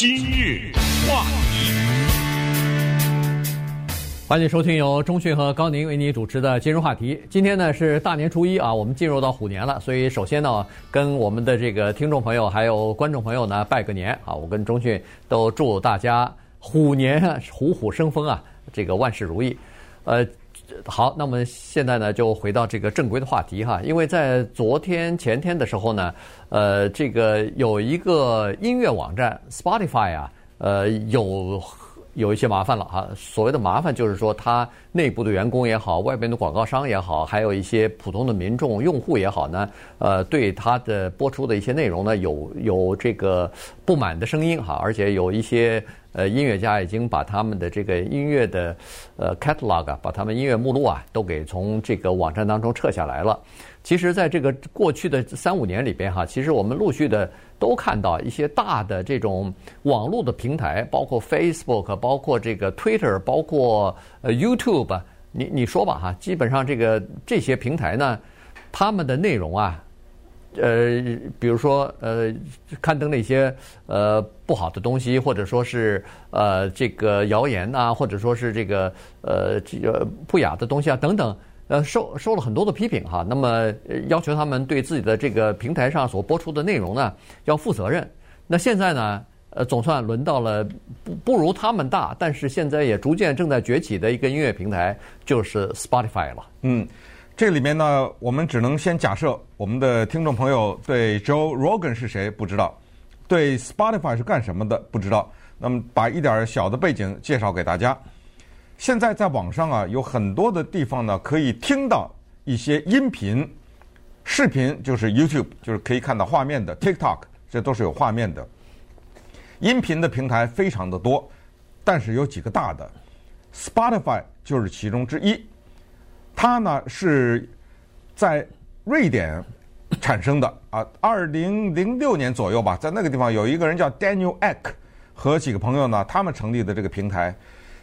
今日话题，欢迎收听由中讯和高宁为你主持的今日话题。今天呢是大年初一啊，我们进入到虎年了，所以首先呢，跟我们的这个听众朋友还有观众朋友呢拜个年啊！我跟中讯都祝大家虎年虎虎生风啊，这个万事如意。呃，好，那我们现在呢就回到这个正规的话题哈，因为在昨天前天的时候呢。呃，这个有一个音乐网站 Spotify 啊，呃，有有一些麻烦了哈。所谓的麻烦就是说，它内部的员工也好，外边的广告商也好，还有一些普通的民众用户也好呢，呃，对它的播出的一些内容呢，有有这个不满的声音哈。而且有一些呃音乐家已经把他们的这个音乐的呃 catalog 啊，把他们音乐目录啊，都给从这个网站当中撤下来了。其实，在这个过去的三五年里边，哈，其实我们陆续的都看到一些大的这种网络的平台，包括 Facebook，包括这个 Twitter，包括呃 YouTube，你你说吧，哈，基本上这个这些平台呢，他们的内容啊，呃，比如说呃，刊登那些呃不好的东西，或者说是呃这个谣言啊，或者说是这个呃这个不雅的东西啊等等。呃，受受了很多的批评哈，那么要求他们对自己的这个平台上所播出的内容呢要负责任。那现在呢，呃，总算轮到了不不如他们大，但是现在也逐渐正在崛起的一个音乐平台，就是 Spotify 了。嗯，这里面呢，我们只能先假设我们的听众朋友对 Joe Rogan 是谁不知道，对 Spotify 是干什么的不知道。那么把一点小的背景介绍给大家。现在在网上啊，有很多的地方呢，可以听到一些音频、视频，就是 YouTube，就是可以看到画面的 TikTok，这都是有画面的。音频的平台非常的多，但是有几个大的，Spotify 就是其中之一。它呢是在瑞典产生的啊，二零零六年左右吧，在那个地方有一个人叫 Daniel Ek 和几个朋友呢，他们成立的这个平台。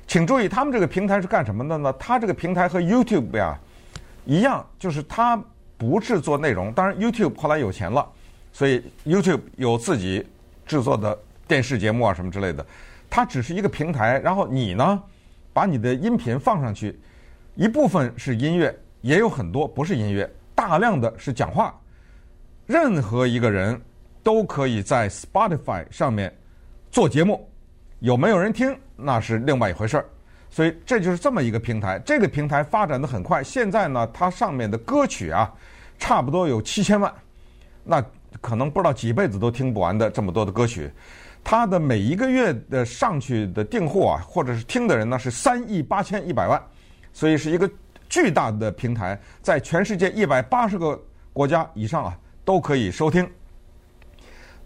请注意，他们这个平台是干什么的呢？他这个平台和 YouTube 呀一样，就是他不制作内容。当然，YouTube 后来有钱了，所以 YouTube 有自己制作的电视节目啊什么之类的。它只是一个平台，然后你呢把你的音频放上去，一部分是音乐，也有很多不是音乐，大量的是讲话。任何一个人都可以在 Spotify 上面做节目。有没有人听，那是另外一回事儿，所以这就是这么一个平台。这个平台发展得很快，现在呢，它上面的歌曲啊，差不多有七千万，那可能不知道几辈子都听不完的这么多的歌曲。它的每一个月的上去的订户啊，或者是听的人呢，是三亿八千一百万，所以是一个巨大的平台，在全世界一百八十个国家以上啊都可以收听。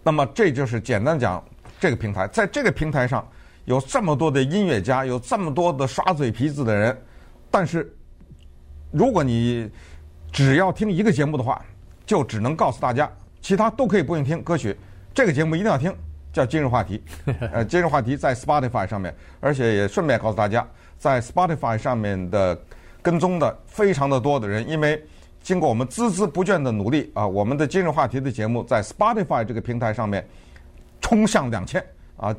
那么这就是简单讲。这个平台，在这个平台上有这么多的音乐家，有这么多的耍嘴皮子的人，但是如果你只要听一个节目的话，就只能告诉大家，其他都可以不用听歌曲。这个节目一定要听，叫今日话题。呃，今日话题在 Spotify 上面，而且也顺便告诉大家，在 Spotify 上面的跟踪的非常的多的人，因为经过我们孜孜不倦的努力啊，我们的今日话题的节目在 Spotify 这个平台上面。冲向两千啊！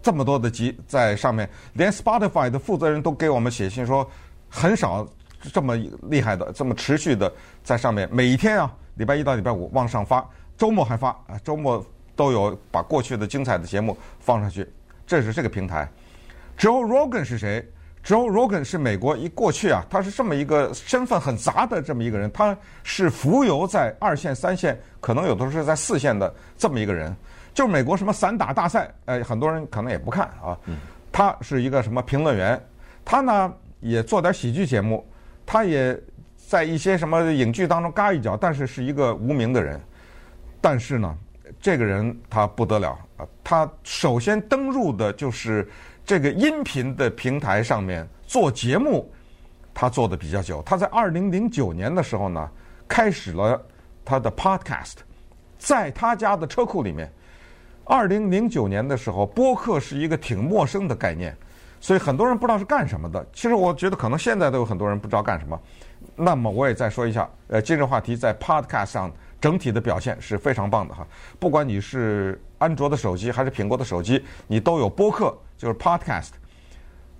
这么多的集在上面，连 Spotify 的负责人都给我们写信说，很少这么厉害的、这么持续的在上面。每一天啊，礼拜一到礼拜五往上发，周末还发啊，周末都有把过去的精彩的节目放上去。这是这个平台。Joe Rogan 是谁？Joe Rogan 是美国一过去啊，他是这么一个身份很杂的这么一个人，他是浮游在二线、三线，可能有的时候是在四线的这么一个人。就美国什么散打大赛，呃，很多人可能也不看啊。他是一个什么评论员，他呢也做点喜剧节目，他也在一些什么影剧当中嘎一脚，但是是一个无名的人。但是呢，这个人他不得了啊！他首先登入的就是这个音频的平台上面做节目，他做的比较久。他在二零零九年的时候呢，开始了他的 podcast，在他家的车库里面。二零零九年的时候，播客是一个挺陌生的概念，所以很多人不知道是干什么的。其实我觉得可能现在都有很多人不知道干什么。那么我也再说一下，呃，今日话题在 Podcast 上整体的表现是非常棒的哈。不管你是安卓的手机还是苹果的手机，你都有播客，就是 Podcast。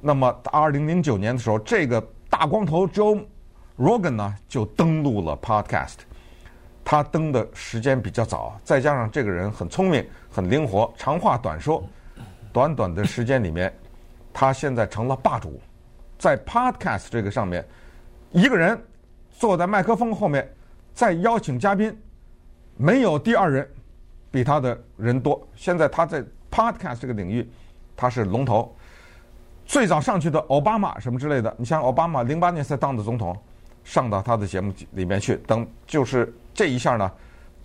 那么，二零零九年的时候，这个大光头 Joe Rogan 呢就登陆了 Podcast。他登的时间比较早，再加上这个人很聪明、很灵活，长话短说，短短的时间里面，他现在成了霸主，在 Podcast 这个上面，一个人坐在麦克风后面，再邀请嘉宾，没有第二人比他的人多。现在他在 Podcast 这个领域，他是龙头。最早上去的奥巴马什么之类的，你像奥巴马零八年才当的总统，上到他的节目里面去，等就是。这一下呢，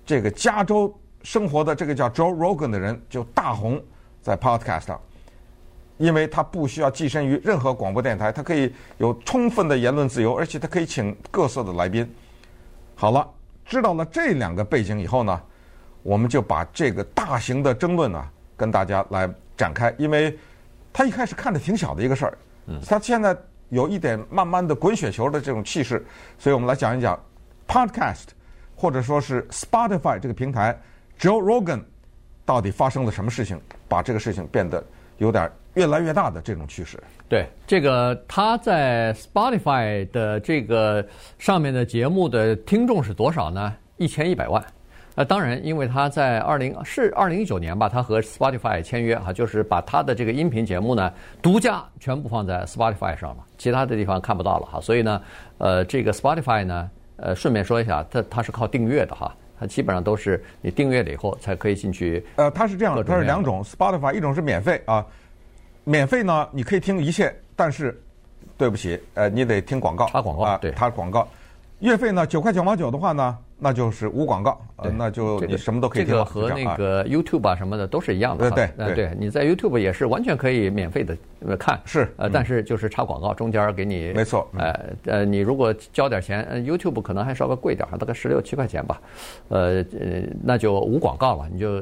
这个加州生活的这个叫 Joe Rogan 的人就大红在 Podcast 上，因为他不需要跻身于任何广播电台，他可以有充分的言论自由，而且他可以请各色的来宾。好了，知道了这两个背景以后呢，我们就把这个大型的争论啊跟大家来展开，因为他一开始看着挺小的一个事儿，他现在有一点慢慢的滚雪球的这种气势，所以我们来讲一讲 Podcast。或者说是 Spotify 这个平台，Joe Rogan 到底发生了什么事情，把这个事情变得有点越来越大的这种趋势？对，这个他在 Spotify 的这个上面的节目的听众是多少呢？一千一百万。那当然，因为他在二零是二零一九年吧，他和 Spotify 签约哈，就是把他的这个音频节目呢独家全部放在 Spotify 上了，其他的地方看不到了哈。所以呢，呃，这个 Spotify 呢。呃，顺便说一下，它它是靠订阅的哈，它基本上都是你订阅了以后才可以进去。呃，它是这样的，它是两种，Spotify 一种是免费啊，免费呢你可以听一切，但是对不起，呃，你得听广告，插广告啊，对，插广告。月费呢，九块九毛九的话呢。那就是无广告，呃，那就你什么都可以听。这个和那个 YouTube 啊什么的都是一样的。对对对，你在 YouTube 也是完全可以免费的看。是，呃，但是就是插广告，中间给你。没错。呃呃，你如果交点钱，YouTube 可能还稍微贵点，大概十六七块钱吧。呃呃，那就无广告了，你就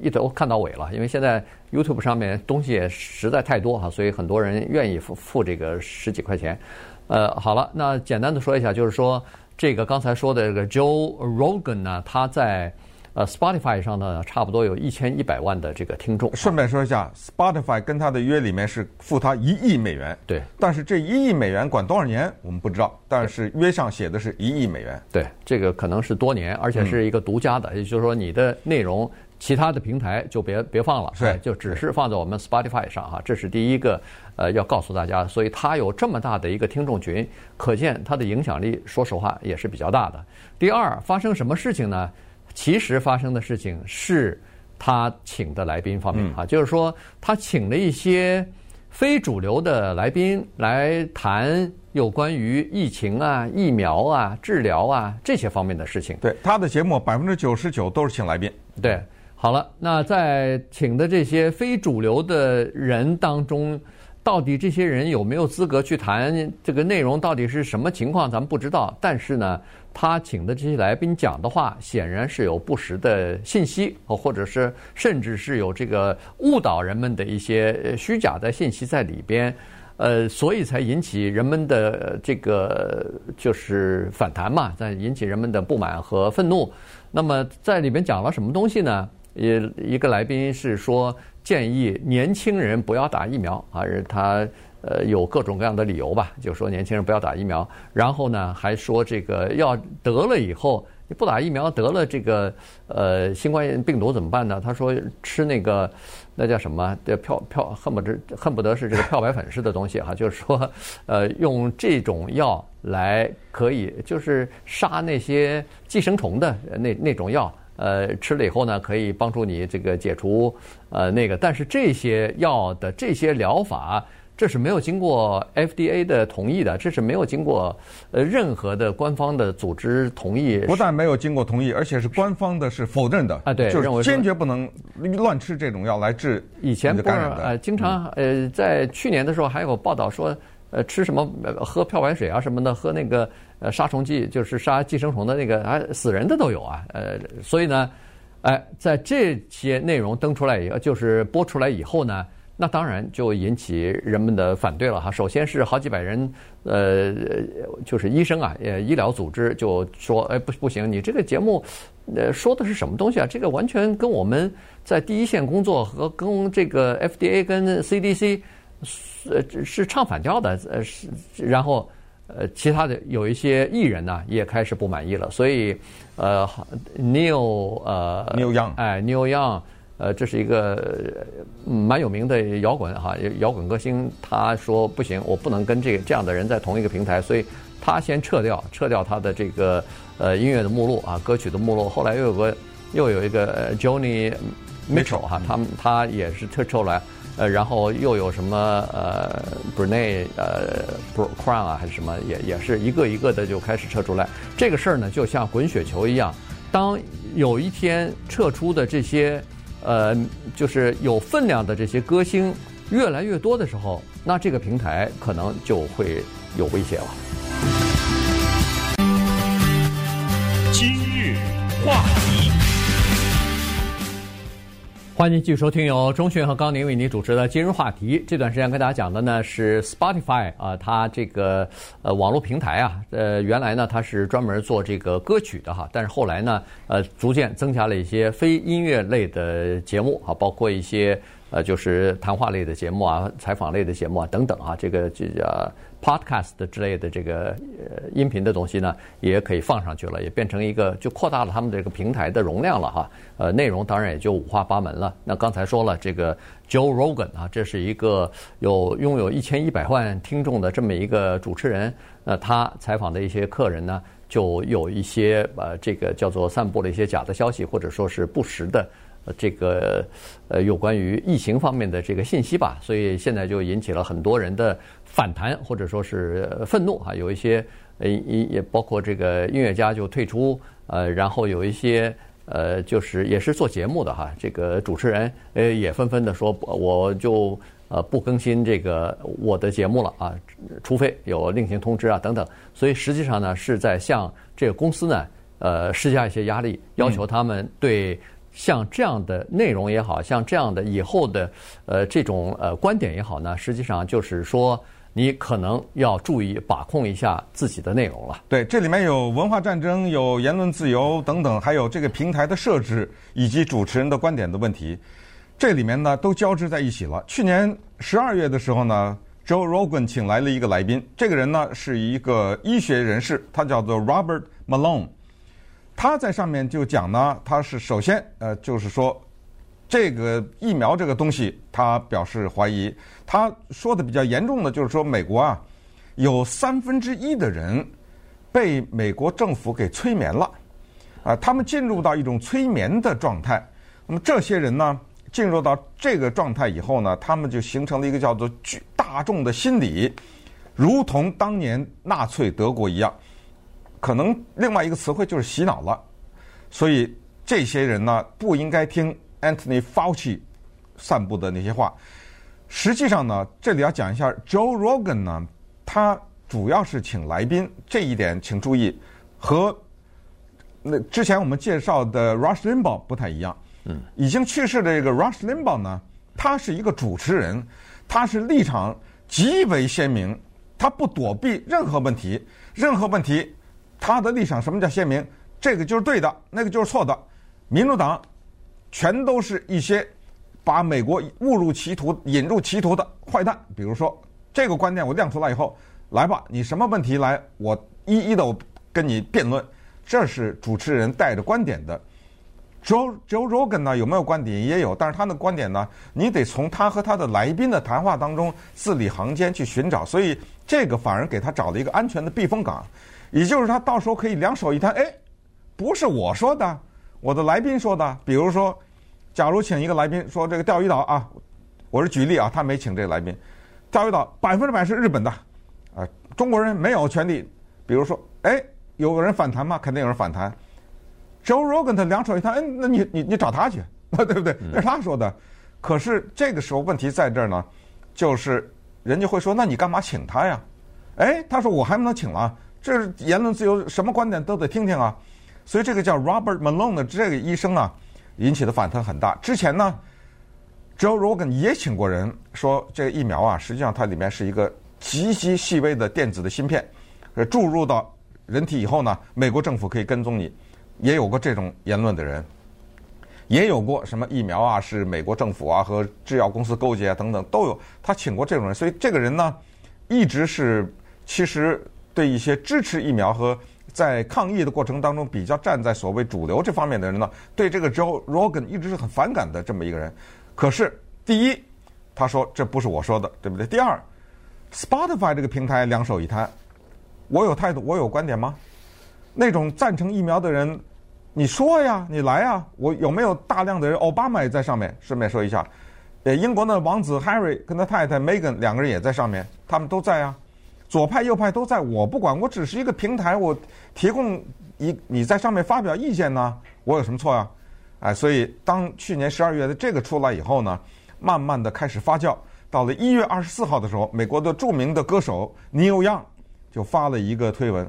一头看到尾了。因为现在 YouTube 上面东西也实在太多哈，所以很多人愿意付付这个十几块钱。呃，好了，那简单的说一下，就是说。这个刚才说的这个 Joe Rogan 呢，他在呃 Spotify 上呢，差不多有一千一百万的这个听众。顺便说一下，Spotify 跟他的约里面是付他一亿美元。对。但是这一亿美元管多少年，我们不知道。但是约上写的是一亿美元。对，这个可能是多年，而且是一个独家的，嗯、也就是说你的内容。其他的平台就别别放了，对，就只是放在我们 Spotify 上哈，这是第一个，呃，要告诉大家，所以它有这么大的一个听众群，可见它的影响力，说实话也是比较大的。第二，发生什么事情呢？其实发生的事情是他请的来宾方面哈，就是说他请了一些非主流的来宾来谈有关于疫情啊、疫苗啊、治疗啊这些方面的事情。对，他的节目百分之九十九都是请来宾，对。好了，那在请的这些非主流的人当中，到底这些人有没有资格去谈这个内容？到底是什么情况？咱们不知道。但是呢，他请的这些来宾讲的话，显然是有不实的信息，或者是甚至是有这个误导人们的一些虚假的信息在里边，呃，所以才引起人们的这个就是反弹嘛，在引起人们的不满和愤怒。那么在里边讲了什么东西呢？一一个来宾是说建议年轻人不要打疫苗，还是他呃有各种各样的理由吧，就说年轻人不要打疫苗。然后呢，还说这个要得了以后你不打疫苗得了这个呃新冠病毒怎么办呢？他说吃那个那叫什么？的漂漂恨不得恨不得是这个漂白粉似的东西哈，就是说呃用这种药来可以就是杀那些寄生虫的那那种药。呃，吃了以后呢，可以帮助你这个解除呃那个，但是这些药的这些疗法，这是没有经过 FDA 的同意的，这是没有经过呃任何的官方的组织同意。不但没有经过同意，而且是官方的是否认的啊，对，就是坚决不能乱吃这种药来治以前不是呃经常呃在去年的时候还有报道说。呃，吃什么？喝漂白水啊什么的，喝那个呃杀虫剂，就是杀寄生虫的那个，啊死人的都有啊。呃，所以呢，哎，在这些内容登出来以后，就是播出来以后呢，那当然就引起人们的反对了哈。首先是好几百人，呃，就是医生啊，呃，医疗组织就说，哎，不不行，你这个节目，呃，说的是什么东西啊？这个完全跟我们在第一线工作和跟这个 FDA 跟 CDC，呃，是唱反调的，呃，是，然后，呃，其他的有一些艺人呢也开始不满意了，所以，呃，Neil，呃，Neil Young，哎，Neil Young。呃，这是一个蛮有名的摇滚哈，摇滚歌星。他说不行，我不能跟这个这样的人在同一个平台，所以他先撤掉，撤掉他的这个呃音乐的目录啊，歌曲的目录。后来又有个又有一个 Johnny Mitchell 哈，他们他也是撤出来，呃，然后又有什么呃 Brené 呃 Brown 啊还是什么，也也是一个一个的就开始撤出来。这个事儿呢，就像滚雪球一样，当有一天撤出的这些。呃，就是有分量的这些歌星越来越多的时候，那这个平台可能就会有威胁了。今日话题，欢迎继续收听由钟迅和高宁为您主持的今日话题。这段时间跟大家讲的呢是 Spotify 啊，它这个呃网络平台啊，呃原来呢它是专门做这个歌曲的哈，但是后来呢呃逐渐增加了一些非音乐类的节目啊，包括一些呃就是谈话类的节目啊、采访类的节目啊等等啊，这个这叫。Podcast 之类的这个呃音频的东西呢，也可以放上去了，也变成一个就扩大了他们这个平台的容量了哈。呃，内容当然也就五花八门了。那刚才说了，这个 Joe Rogan 啊，这是一个有拥有一千一百万听众的这么一个主持人。那他采访的一些客人呢，就有一些呃这个叫做散布了一些假的消息，或者说是不实的。呃，这个呃，有关于疫情方面的这个信息吧，所以现在就引起了很多人的反弹，或者说是愤怒啊。有一些呃，也也包括这个音乐家就退出，呃，然后有一些呃，就是也是做节目的哈，这个主持人呃也纷纷的说，我就呃不更新这个我的节目了啊，除非有另行通知啊等等。所以实际上呢，是在向这个公司呢呃施加一些压力，要求他们对。像这样的内容也好，像这样的以后的呃这种呃观点也好呢，实际上就是说你可能要注意把控一下自己的内容了。对，这里面有文化战争、有言论自由等等，还有这个平台的设置以及主持人的观点的问题，这里面呢都交织在一起了。去年十二月的时候呢，Joe Rogan 请来了一个来宾，这个人呢是一个医学人士，他叫做 Robert Malone。他在上面就讲呢，他是首先呃，就是说这个疫苗这个东西，他表示怀疑。他说的比较严重的就是说，美国啊有三分之一的人被美国政府给催眠了，啊，他们进入到一种催眠的状态。那么这些人呢，进入到这个状态以后呢，他们就形成了一个叫做“巨大众的心理”，如同当年纳粹德国一样。可能另外一个词汇就是洗脑了，所以这些人呢不应该听 Anthony Fauci 散布的那些话。实际上呢，这里要讲一下 Joe Rogan 呢，他主要是请来宾，这一点请注意，和那之前我们介绍的 Rush Limbaugh 不太一样。嗯，已经去世的这个 Rush Limbaugh 呢，他是一个主持人，他是立场极为鲜明，他不躲避任何问题，任何问题。他的立场什么叫鲜明？这个就是对的，那个就是错的。民主党全都是一些把美国误入歧途、引入歧途的坏蛋。比如说，这个观点我亮出来以后，来吧，你什么问题来，我一一的我跟你辩论。这是主持人带着观点的。Joe Joe Rogan 呢，有没有观点？也有，但是他的观点呢，你得从他和他的来宾的谈话当中字里行间去寻找。所以这个反而给他找了一个安全的避风港。也就是他到时候可以两手一摊，哎，不是我说的，我的来宾说的。比如说，假如请一个来宾说这个钓鱼岛啊，我是举例啊，他没请这个来宾，钓鱼岛百分之百是日本的，啊，中国人没有权利。比如说，哎，有个人反弹吗？肯定有人反弹。Joe Rogan 他两手一摊，哎，那你你你找他去，对不对？那是他说的。可是这个时候问题在这儿呢，就是人家会说，那你干嘛请他呀？哎，他说我还不能请了。这是言论自由，什么观点都得听听啊，所以这个叫 Robert Malone 的这个医生啊，引起的反弹很大。之前呢 Joe Rogan 也请过人说，这个疫苗啊，实际上它里面是一个极其细微的电子的芯片，呃，注入到人体以后呢，美国政府可以跟踪你。也有过这种言论的人，也有过什么疫苗啊是美国政府啊和制药公司勾结啊等等都有。他请过这种人，所以这个人呢，一直是其实对一些支持疫苗和在抗疫的过程当中比较站在所谓主流这方面的人呢，对这个 Joe Rogan 一直是很反感的这么一个人。可是第一，他说这不是我说的，对不对？第二，Spotify 这个平台两手一摊，我有态度，我有观点吗？那种赞成疫苗的人。你说呀，你来呀！我有没有大量的人？奥巴马也在上面。顺便说一下，呃，英国的王子 Harry 跟他太太 Megan 两个人也在上面，他们都在啊。左派右派都在，我不管，我只是一个平台，我提供一你在上面发表意见呢，我有什么错啊？哎，所以当去年十二月的这个出来以后呢，慢慢的开始发酵。到了一月二十四号的时候，美国的著名的歌手 Neil Young 就发了一个推文，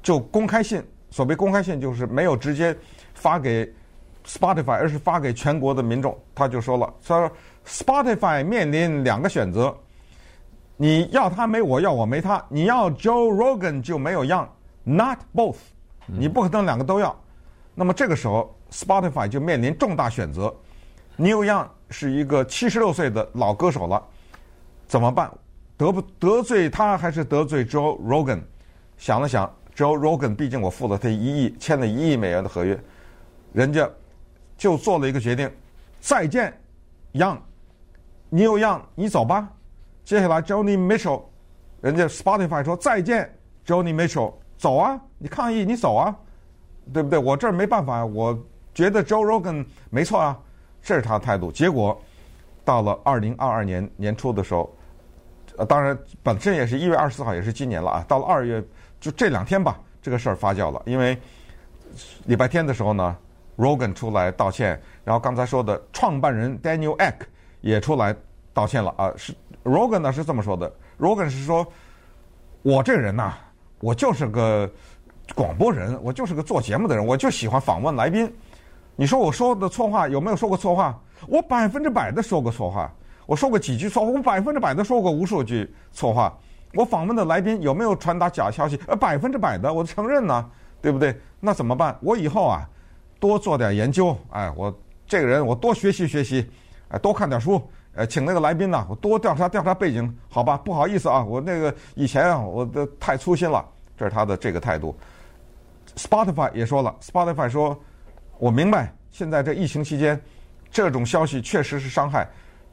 就公开信。所谓公开信就是没有直接发给 Spotify，而是发给全国的民众。他就说了，他说 Spotify 面临两个选择，你要他没我，要我没他。你要 Joe Rogan 就没有 Young，not both，你不可能两个都要。那么这个时候 Spotify 就面临重大选择。Neil Young 是一个七十六岁的老歌手了，怎么办？得不得罪他还是得罪 Joe Rogan？想了想。Joe Rogan，毕竟我付了他一亿，签了一亿美元的合约，人家就做了一个决定，再见，Young，Neil Young，你走吧。接下来，Joni Mitchell，人家 Spotify 说再见，Joni Mitchell，走啊，你抗议你走啊，对不对？我这儿没办法，我觉得 Joe Rogan 没错啊，这是他的态度。结果到了二零二二年年初的时候，呃，当然本身也是一月二十四号，也是今年了啊，到了二月。就这两天吧，这个事儿发酵了。因为礼拜天的时候呢，Rogan 出来道歉，然后刚才说的创办人 Daniel Ek 也出来道歉了啊。是 Rogan 呢是这么说的，Rogan 是说，我这个人呐，我就是个广播人，我就是个做节目的人，我就喜欢访问来宾。你说我说的错话有没有说过错话？我百分之百的说过错话。我说过几句错话，我百分之百的说过无数句错话。我访问的来宾有没有传达假消息？呃，百分之百的，我承认呢，对不对？那怎么办？我以后啊，多做点研究，哎，我这个人我多学习学习，哎，多看点书，呃，请那个来宾呢，我多调查调查背景，好吧？不好意思啊，我那个以前啊，我的太粗心了，这是他的这个态度。Spotify 也说了，Spotify 说，我明白现在这疫情期间，这种消息确实是伤害，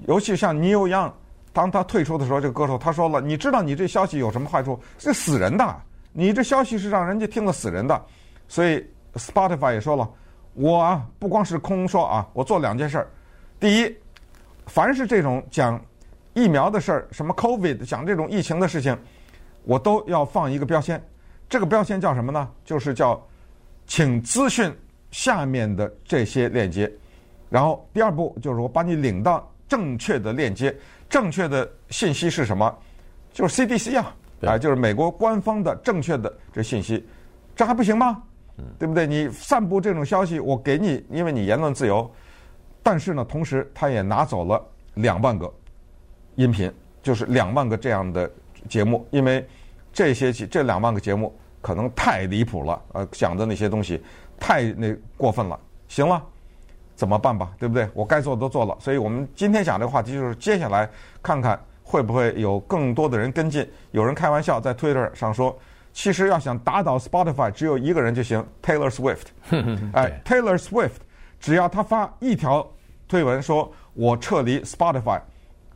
尤其像 Neil Young。当他退出的时候，这个歌手他说了：“你知道你这消息有什么坏处？是死人的，你这消息是让人家听了死人的。”所以 Spotify 也说了：“我啊，不光是空说啊，我做两件事儿。第一，凡是这种讲疫苗的事儿，什么 COVID 讲这种疫情的事情，我都要放一个标签。这个标签叫什么呢？就是叫请咨询下面的这些链接。然后第二步就是我把你领到正确的链接。”正确的信息是什么？就是 CDC 啊，啊，就是美国官方的正确的这信息，这还不行吗？对不对？你散布这种消息，我给你，因为你言论自由。但是呢，同时他也拿走了两万个音频，就是两万个这样的节目，因为这些这两万个节目可能太离谱了，呃，讲的那些东西太那过分了。行了。怎么办吧，对不对？我该做的都做了，所以我们今天讲这个话题就是接下来看看会不会有更多的人跟进。有人开玩笑在 Twitter 上说，其实要想打倒 Spotify，只有一个人就行，Taylor Swift。哎，Taylor Swift，只要他发一条推文说“我撤离 Spotify”，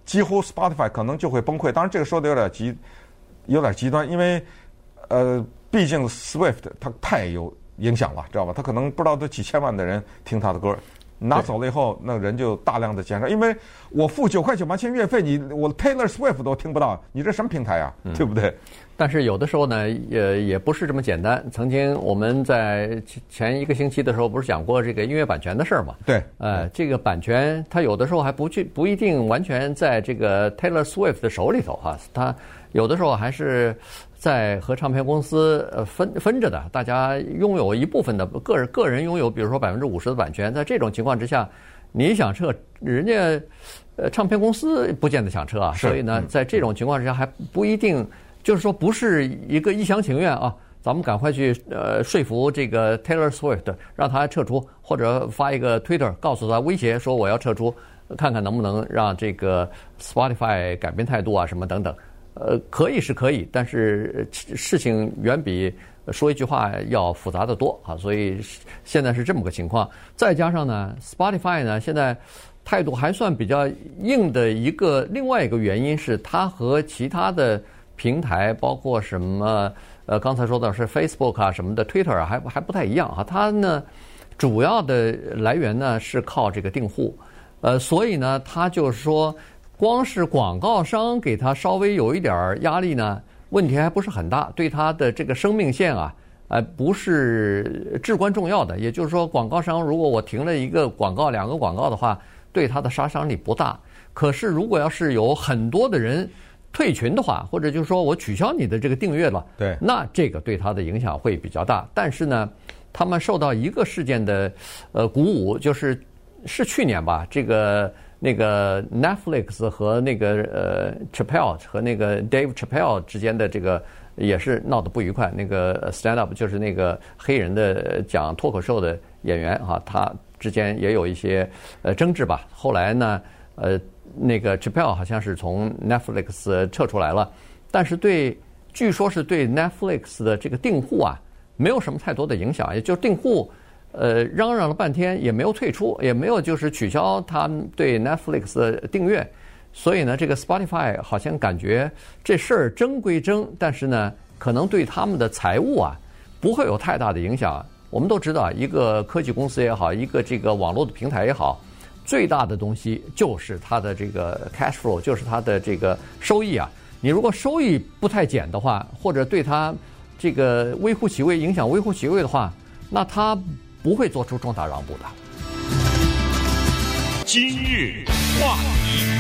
几乎 Spotify 可能就会崩溃。当然，这个说的有点极，有点极端，因为呃，毕竟 Swift 他太有影响了，知道吧？他可能不知道都几千万的人听他的歌。拿走了以后，那人就大量的减少，因为我付九块九毛钱月费，你我 Taylor Swift 都听不到，你这什么平台啊？对不对？但是有的时候呢，也也不是这么简单。曾经我们在前一个星期的时候，不是讲过这个音乐版权的事儿吗？对，呃，这个版权它有的时候还不去不一定完全在这个 Taylor Swift 的手里头哈，它有的时候还是。在和唱片公司呃分分着的，大家拥有一部分的个人个人拥有，比如说百分之五十的版权。在这种情况之下，你想撤人家呃，唱片公司不见得想撤啊，所以呢，在这种情况之下还不一定，就是说不是一个一厢情愿啊。咱们赶快去呃说服这个 Taylor Swift，让他撤出，或者发一个 Twitter 告诉他威胁说我要撤出，看看能不能让这个 Spotify 改变态度啊什么等等。呃，可以是可以，但是事情远比说一句话要复杂得多啊。所以现在是这么个情况，再加上呢，Spotify 呢现在。态度还算比较硬的一个，另外一个原因是它和其他的平台，包括什么呃，刚才说的是 Facebook 啊什么的，Twitter 啊，还还不太一样啊。它呢，主要的来源呢是靠这个订户，呃，所以呢，它就是说，光是广告商给他稍微有一点压力呢，问题还不是很大，对他的这个生命线啊，呃，不是至关重要的。也就是说，广告商如果我停了一个广告、两个广告的话。对他的杀伤力不大，可是如果要是有很多的人退群的话，或者就是说我取消你的这个订阅了，对，那这个对他的影响会比较大。但是呢，他们受到一个事件的呃鼓舞，就是是去年吧，这个那个 Netflix 和那个呃 Chappelle 和那个 Dave Chappelle 之间的这个也是闹得不愉快。那个 Stand Up 就是那个黑人的讲脱口秀的演员哈，他。之间也有一些呃争执吧。后来呢，呃，那个 Chappelle 好像是从 Netflix 撤出来了，但是对，据说是对 Netflix 的这个订户啊，没有什么太多的影响。也就订户呃嚷嚷了半天，也没有退出，也没有就是取消他对 Netflix 的订阅。所以呢，这个 Spotify 好像感觉这事儿争归争，但是呢，可能对他们的财务啊不会有太大的影响。我们都知道，一个科技公司也好，一个这个网络的平台也好，最大的东西就是它的这个 cash flow，就是它的这个收益啊。你如果收益不太减的话，或者对它这个微乎其微，影响微乎其微的话，那它不会做出重大让步的。今日话题。